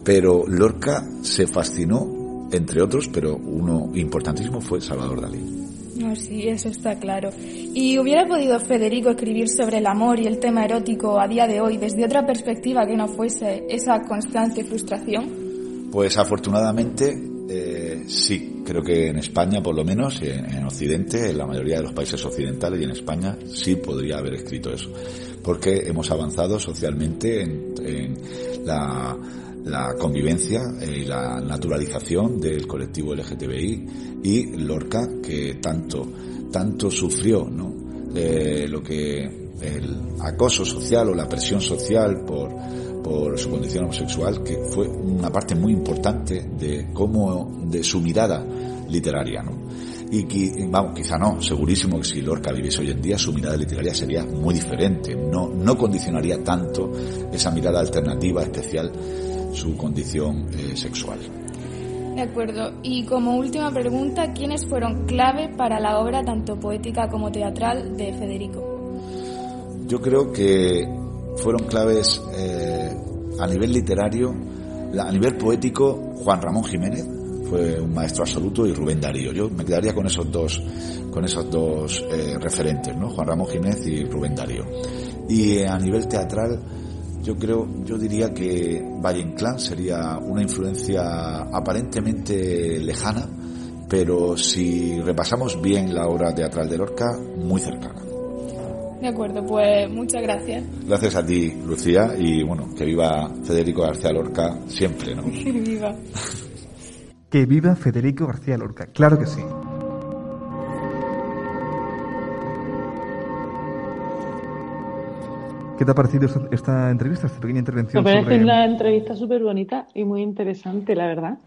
pero Lorca se fascinó, entre otros, pero uno importantísimo fue Salvador Dalí. Sí, eso está claro. ¿Y hubiera podido Federico escribir sobre el amor y el tema erótico a día de hoy desde otra perspectiva que no fuese esa constante frustración? Pues afortunadamente eh, sí, creo que en España por lo menos, en, en, Occidente, en la mayoría de los países occidentales y en España sí podría haber escrito eso, porque hemos avanzado socialmente en, en la la convivencia y la naturalización del colectivo LGTBI y Lorca que tanto tanto sufrió no eh, lo que el acoso social o la presión social por por su condición homosexual que fue una parte muy importante de cómo de su mirada literaria no y vamos, quizá no, segurísimo que si Lorca viviese hoy en día su mirada literaria sería muy diferente, no, no condicionaría tanto esa mirada alternativa, especial su condición eh, sexual. De acuerdo. Y como última pregunta, ¿quiénes fueron clave para la obra tanto poética como teatral de Federico? Yo creo que fueron claves eh, a nivel literario, a nivel poético, Juan Ramón Jiménez fue un maestro absoluto y Rubén Darío. Yo me quedaría con esos dos, con esos dos eh, referentes, ¿no? Juan Ramón Jiménez y Rubén Darío. Y a nivel teatral, yo creo, yo diría que Valle Inclán sería una influencia aparentemente lejana, pero si repasamos bien la obra teatral de Lorca, muy cercana. De acuerdo, pues muchas gracias. Gracias a ti, Lucía, y bueno, que viva Federico García Lorca siempre, ¿no? viva. que viva Federico García Lorca, claro que sí. ¿Qué te ha parecido esta entrevista, esta pequeña intervención? Me parece sobre... una entrevista súper bonita y muy interesante, la verdad.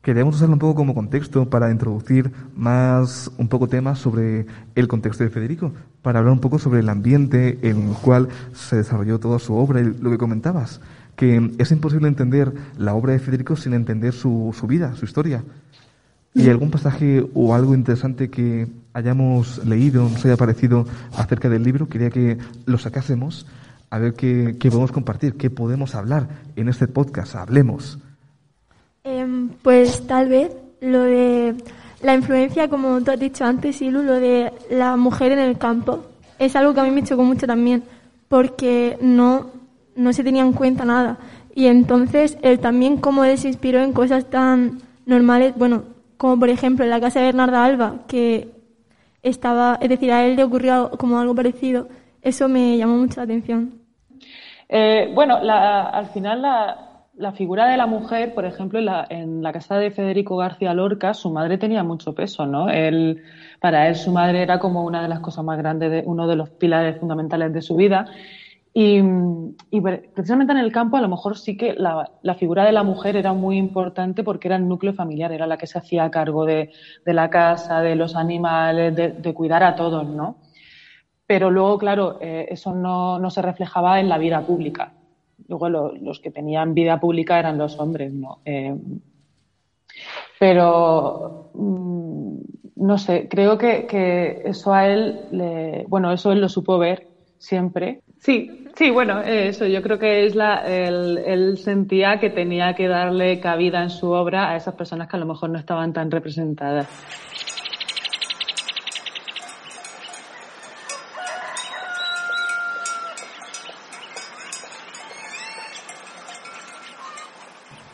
Queríamos usarlo un poco como contexto para introducir más un poco temas sobre el contexto de Federico, para hablar un poco sobre el ambiente en el cual se desarrolló toda su obra y lo que comentabas, que es imposible entender la obra de Federico sin entender su, su vida, su historia. ¿Y algún pasaje o algo interesante que hayamos leído, nos haya parecido acerca del libro? Quería que lo sacásemos a ver qué, qué podemos compartir, qué podemos hablar en este podcast. Hablemos. Eh, pues tal vez lo de la influencia, como tú has dicho antes, Ilu, lo de la mujer en el campo, es algo que a mí me chocó mucho también, porque no, no se tenía en cuenta nada. Y entonces él también cómo él se inspiró en cosas tan normales, bueno, como por ejemplo en la casa de Bernarda Alba, que estaba, es decir, a él le ocurrió como algo parecido, eso me llamó mucho la atención. Eh, bueno, al final la, la, figura de la mujer, por ejemplo, en la, en la, casa de Federico García Lorca, su madre tenía mucho peso, ¿no? Él, para él su madre era como una de las cosas más grandes, de, uno de los pilares fundamentales de su vida. Y, precisamente en el campo a lo mejor sí que la, figura de la mujer era muy importante porque era el núcleo familiar, era la que se hacía cargo de, la casa, de los animales, de, cuidar a todos, ¿no? Pero luego, claro, eh, eso no, no, se reflejaba en la vida pública. Luego lo, los que tenían vida pública eran los hombres, ¿no? Eh, pero mmm, no sé, creo que, que, eso a él, le, bueno, eso él lo supo ver siempre Sí, sí, bueno, eso yo creo que es la, él, sentía que tenía que darle cabida en su obra a esas personas que a lo mejor no estaban tan representadas.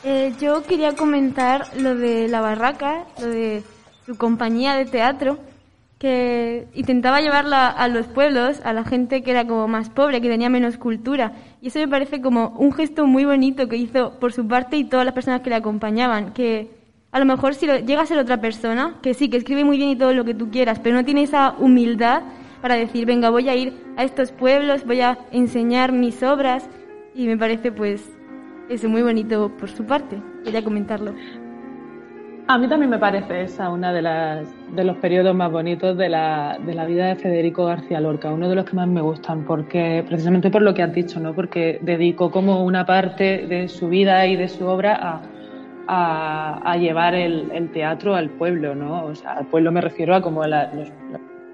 Eh, yo quería comentar lo de la barraca, lo de su compañía de teatro, que intentaba llevarla a los pueblos, a la gente que era como más pobre, que tenía menos cultura. Y eso me parece como un gesto muy bonito que hizo por su parte y todas las personas que le acompañaban, que a lo mejor si lo, llega a ser otra persona, que sí, que escribe muy bien y todo lo que tú quieras, pero no tiene esa humildad para decir, venga, voy a ir a estos pueblos, voy a enseñar mis obras, y me parece pues eso muy bonito por su parte. Quería comentarlo. A mí también me parece esa una de, las, de los periodos más bonitos de la, de la vida de Federico García Lorca, uno de los que más me gustan, porque precisamente por lo que has dicho, ¿no? porque dedicó como una parte de su vida y de su obra a, a, a llevar el, el, teatro al pueblo, ¿no? O sea, al pueblo me refiero a como a la, los,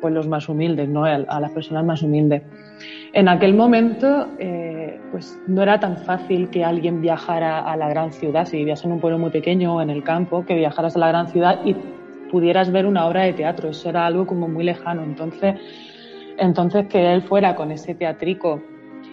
pueblos más humildes, ¿no? A, las personas más humildes. En aquel momento, eh, pues no era tan fácil que alguien viajara a la gran ciudad, si vivías en un pueblo muy pequeño o en el campo, que viajaras a la gran ciudad y pudieras ver una obra de teatro. Eso era algo como muy lejano. Entonces, entonces que él fuera con ese teatrico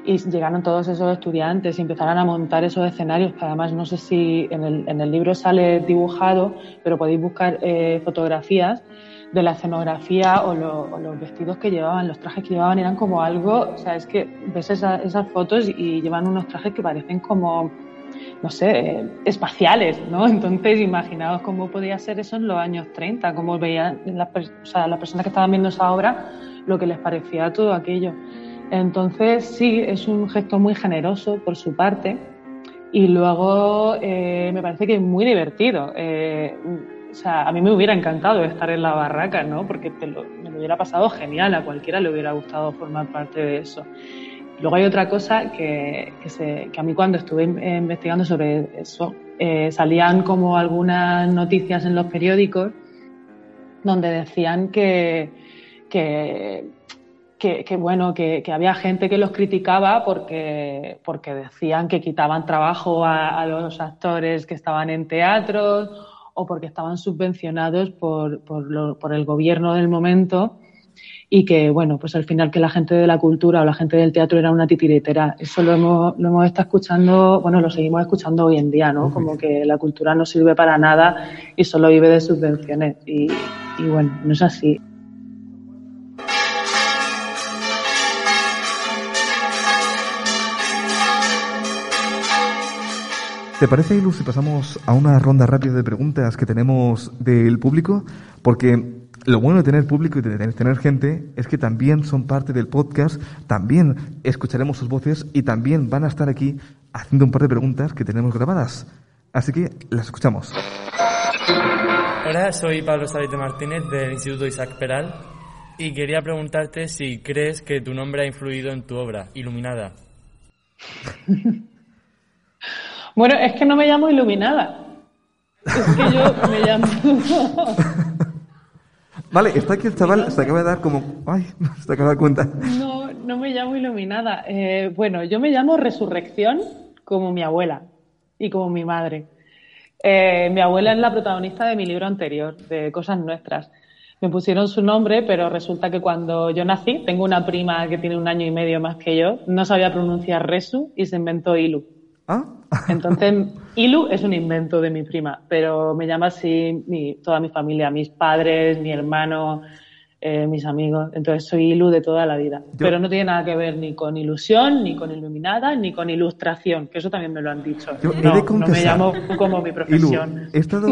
y llegaron todos esos estudiantes y empezaran a montar esos escenarios, que además no sé si en el, en el libro sale dibujado, pero podéis buscar eh, fotografías de la escenografía o, lo, o, los vestidos que llevaban, los trajes que llevaban eran como algo, o sea, es que ves esa, esas fotos y llevan unos trajes que parecen como, no sé, eh, espaciales, ¿no? Entonces, imaginaos cómo podía ser eso en los años 30, cómo veían las, o personas que estaban viendo esa obra, lo que les parecía todo aquello. Entonces, sí, es un gesto muy generoso por su parte y luego eh, me parece que es muy divertido. Eh, o sea, a mí me hubiera encantado estar en la barraca, ¿no? Porque lo, me lo hubiera pasado genial, a cualquiera le hubiera gustado formar parte de eso. Luego hay otra cosa que, que, se, que a mí cuando estuve investigando sobre eso, eh, salían como algunas noticias en los periódicos donde decían que, que, que, que bueno, que, que, había gente que los criticaba porque, porque decían que quitaban trabajo a, a los actores que estaban en teatros o porque estaban subvencionados por, por, lo, por, el gobierno del momento y que, bueno, pues al final que la gente de la cultura o la gente del teatro era una titiritera. Eso lo hemos, lo hemos estado escuchando, bueno, lo seguimos escuchando hoy en día, ¿no? Como que la cultura no sirve para nada y solo vive de subvenciones. Y, y bueno, no es así. ¿Te parece, Ilu, si pasamos a una ronda rápida de preguntas que tenemos del público? Porque lo bueno de tener público y de tener gente es que también son parte del podcast, también escucharemos sus voces y también van a estar aquí haciendo un par de preguntas que tenemos grabadas. Así que las escuchamos. Hola, soy Pablo Salite Martínez del Instituto Isaac Peral y quería preguntarte si crees que tu nombre ha influido en tu obra, Iluminada. Bueno, es que no me llamo Iluminada. Es que yo me llamo. vale, está aquí el chaval, se acaba de dar como. Ay, se acaba de dar cuenta. No, no me llamo Iluminada. Eh, bueno, yo me llamo Resurrección, como mi abuela y como mi madre. Eh, mi abuela es la protagonista de mi libro anterior, de Cosas Nuestras. Me pusieron su nombre, pero resulta que cuando yo nací, tengo una prima que tiene un año y medio más que yo, no sabía pronunciar Resu y se inventó Ilu. ¿Ah? Entonces, Ilu es un invento de mi prima, pero me llama así mi, toda mi familia, mis padres, mi hermano, eh, mis amigos. Entonces, soy Ilu de toda la vida. Yo... Pero no tiene nada que ver ni con ilusión, ni con iluminada, ni con ilustración, que eso también me lo han dicho. Yo no, he de no me llamo como mi profesión. Ilu, he, estado,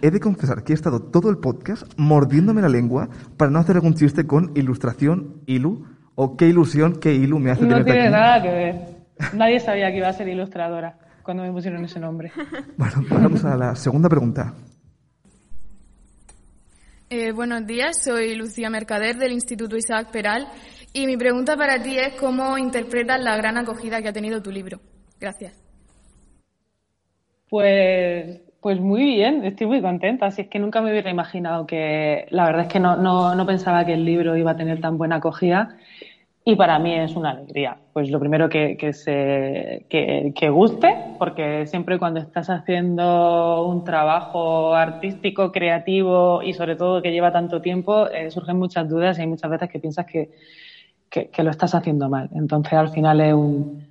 he de confesar que he estado todo el podcast mordiéndome la lengua para no hacer algún chiste con ilustración, Ilu, o qué ilusión, qué Ilu me hace No tenerte tiene aquí. nada que ver. Nadie sabía que iba a ser ilustradora cuando me pusieron ese nombre. Bueno, vamos a la segunda pregunta. Eh, buenos días, soy Lucía Mercader del Instituto Isaac Peral y mi pregunta para ti es cómo interpretas la gran acogida que ha tenido tu libro. Gracias. Pues, pues muy bien, estoy muy contenta. Así es que nunca me hubiera imaginado que, la verdad es que no, no, no pensaba que el libro iba a tener tan buena acogida y para mí es una alegría. Pues lo primero que, que, se, que, guste, porque siempre cuando estás haciendo un trabajo artístico, creativo y sobre todo que lleva tanto tiempo, eh, surgen muchas dudas y hay muchas veces que piensas que, que, lo estás haciendo mal. Entonces al final es un...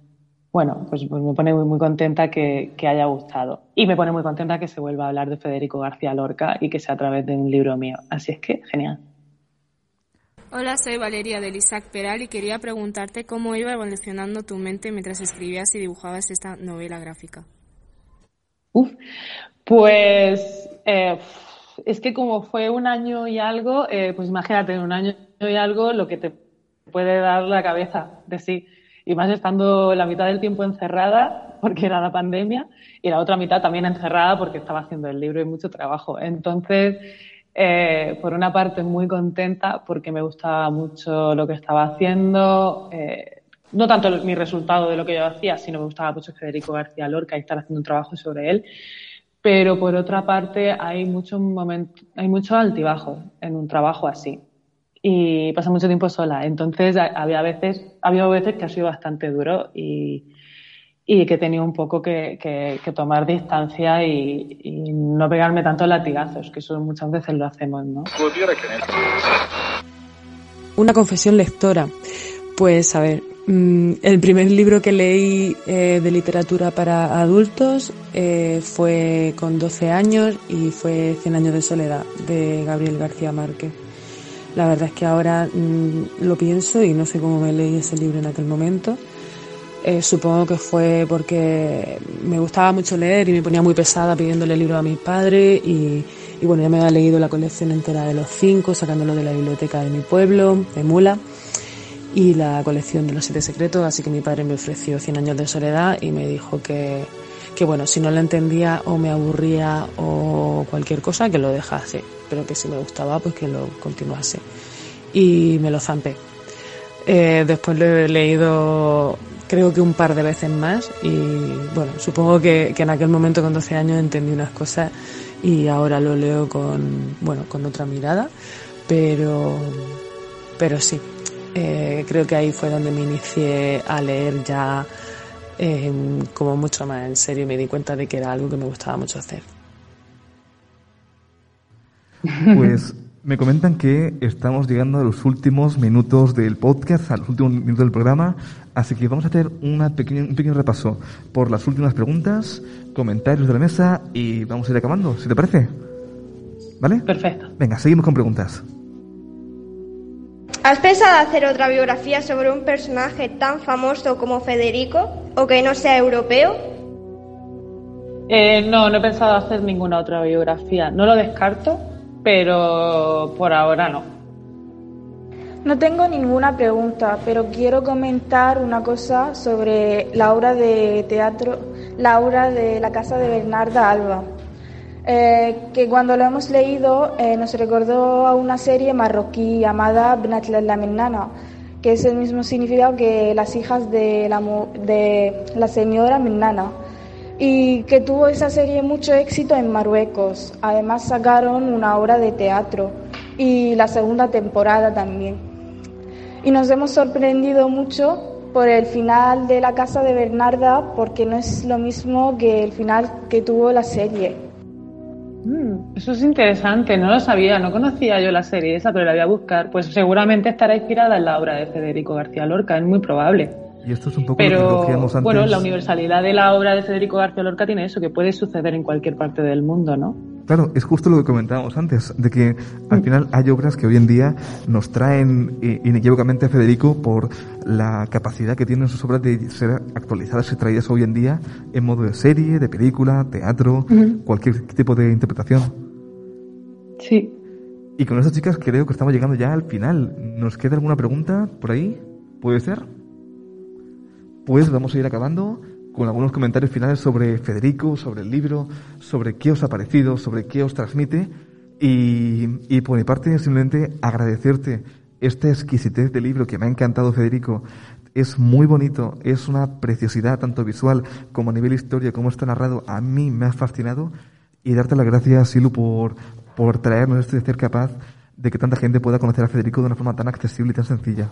Bueno, pues, pues me pone muy, muy contenta que, haya gustado. Y me pone muy contenta que se vuelva a hablar de Federico García Lorca y que sea a través de un libro mío. Así es que, genial. Hola, soy Valeria del Isaac Peral y quería preguntarte cómo iba evolucionando tu mente mientras escribías y dibujabas esta novela gráfica. Uf, pues eh, es que como fue un año y algo, eh, pues imagínate, un año y algo lo que te puede dar la cabeza de sí. Y más estando la mitad del tiempo encerrada, porque era la pandemia, y la otra mitad también encerrada porque estaba haciendo el libro y mucho trabajo. Entonces, eh, por una parte muy contenta porque me gustaba mucho lo que estaba haciendo, eh, no tanto mi resultado de lo que yo hacía, sino me gustaba mucho Federico García Lorca y estar haciendo un trabajo sobre él. Pero por otra parte hay muchos momentos, hay muchos altibajos en un trabajo así y pasa mucho tiempo sola. Entonces había veces, había veces que ha sido bastante duro y, y que tenido un poco que, que, tomar distancia y, no pegarme tantos latigazos, que eso muchas veces lo hacemos. Una confesión lectora. Pues a ver, el primer libro que leí eh, de literatura para adultos eh, fue con 12 años y fue Cien años de soledad de Gabriel García Márquez. La verdad es que ahora mmm, lo pienso y no sé cómo me leí ese libro en aquel momento. Eh, supongo que fue porque me gustaba mucho leer y me ponía muy pesada pidiéndole libros a mis padres y, y, bueno, ya me había leído la colección entera de los cinco, sacándolo de la biblioteca de mi pueblo, de Mula, y la colección de los siete secretos, así que mi padre me ofreció Cien años de soledad y me dijo que, que bueno, si no lo entendía o me aburría o cualquier cosa, que lo dejase, pero que si me gustaba, pues que lo continuase. Y me lo zampé. Eh, después lo he leído creo que un par de veces más y bueno, supongo que, en aquel momento con 12 años entendí unas cosas y ahora lo leo con, bueno, con otra mirada, pero, pero sí, eh, creo que ahí fue donde me inicié a leer ya eh, como mucho más en serio y me di cuenta de que era algo que me gustaba mucho hacer. Pues me comentan que estamos llegando a los últimos minutos del podcast, a los últimos minutos del programa, así que vamos a hacer una pequeña, un pequeño repaso por las últimas preguntas, comentarios de la mesa y vamos a ir acabando, si te parece. ¿Vale? Perfecto. Venga, seguimos con preguntas. ¿Has pensado hacer otra biografía sobre un personaje tan famoso como Federico o que no sea europeo? Eh, no, no he pensado hacer ninguna otra biografía. No lo descarto, pero por ahora no. No tengo ninguna pregunta, pero quiero comentar una cosa sobre la obra de teatro, la obra de la casa de Bernarda Alba, eh, que cuando lo hemos leído eh, nos recordó a una serie marroquí llamada la Mennana, que es el mismo significado que las hijas de la, de la señora Mennana y que tuvo esa serie mucho éxito en Marruecos. Además sacaron una obra de teatro y la segunda temporada también. Y nos hemos sorprendido mucho por el final de La Casa de Bernarda porque no es lo mismo que el final que tuvo la serie. Mm, eso es interesante, no lo sabía, no conocía yo la serie esa, pero la voy a buscar. Pues seguramente estará inspirada en la obra de Federico García Lorca, es muy probable. Y esto es un poco Pero, lo que antes. bueno, la universalidad de la obra de Federico García Lorca tiene eso, que puede suceder en cualquier parte del mundo, ¿no? Claro, es justo lo que comentábamos antes, de que al final hay obras que hoy en día nos traen inequívocamente a Federico por la capacidad que tienen sus obras de ser actualizadas y traídas hoy en día en modo de serie, de película, teatro, uh -huh. cualquier tipo de interpretación. Sí. Y con estas chicas creo que estamos llegando ya al final. ¿Nos queda alguna pregunta por ahí? ¿Puede ser? Pues vamos a ir acabando con algunos comentarios finales sobre Federico, sobre el libro, sobre qué os ha parecido, sobre qué os transmite. Y, y por mi parte, simplemente agradecerte esta exquisitez de libro que me ha encantado, Federico. Es muy bonito, es una preciosidad, tanto visual como a nivel historia, como está narrado. A mí me ha fascinado. Y darte las gracias, Silu, por, por traernos esto de ser capaz de que tanta gente pueda conocer a Federico de una forma tan accesible y tan sencilla.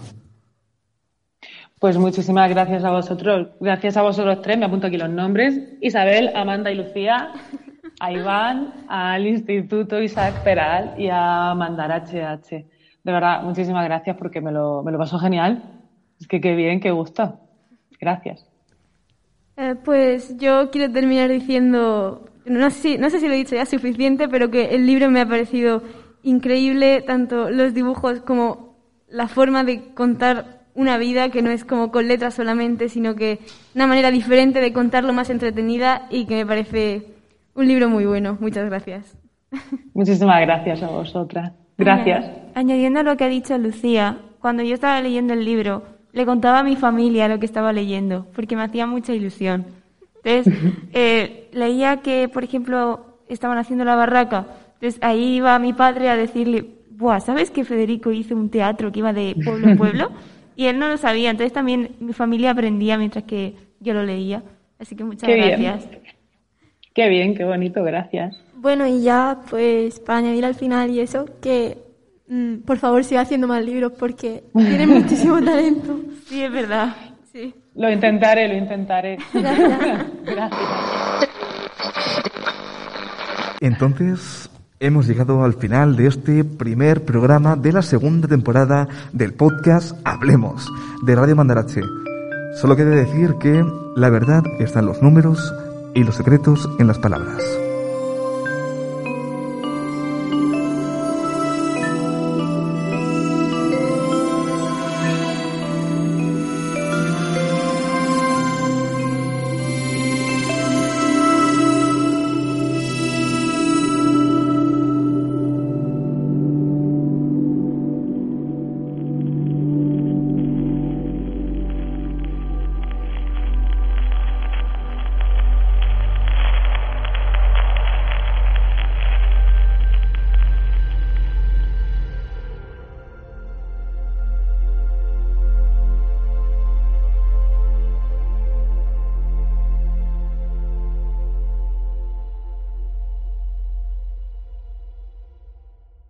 Pues muchísimas gracias a vosotros. Gracias a vosotros tres. Me apunto aquí los nombres. Isabel, Amanda y Lucía. A Iván, al Instituto Isaac Peral y a Mandar HH. De verdad, muchísimas gracias porque me lo, me lo pasó genial. Es que qué bien, qué gusto. Gracias. Eh, pues yo quiero terminar diciendo, no sé, no sé si lo he dicho ya suficiente, pero que el libro me ha parecido increíble, tanto los dibujos como la forma de contar una vida que no es como con letras solamente, sino que una manera diferente de contarlo más entretenida y que me parece un libro muy bueno. Muchas gracias. Muchísimas gracias a vosotras. Gracias. Añadiendo a lo que ha dicho Lucía, cuando yo estaba leyendo el libro, le contaba a mi familia lo que estaba leyendo, porque me hacía mucha ilusión. Entonces, eh, leía que, por ejemplo, estaban haciendo la barraca. Entonces, ahí iba mi padre a decirle, Buah, ¿sabes que Federico hizo un teatro que iba de pueblo en pueblo? Y él no lo sabía. Entonces, también mi familia aprendía mientras que yo lo leía. Así que muchas Qué gracias. Bien. Qué bien, qué bonito, gracias. Bueno, y ya, pues, para añadir al final y eso, que mm, por favor siga haciendo más libros porque tiene muchísimo talento. Sí, es verdad. Sí. Lo intentaré, lo intentaré. Gracias. gracias. Entonces, hemos llegado al final de este primer programa de la segunda temporada del podcast Hablemos de Radio Mandarache. Solo queda decir que la verdad está en los números y los secretos en las palabras.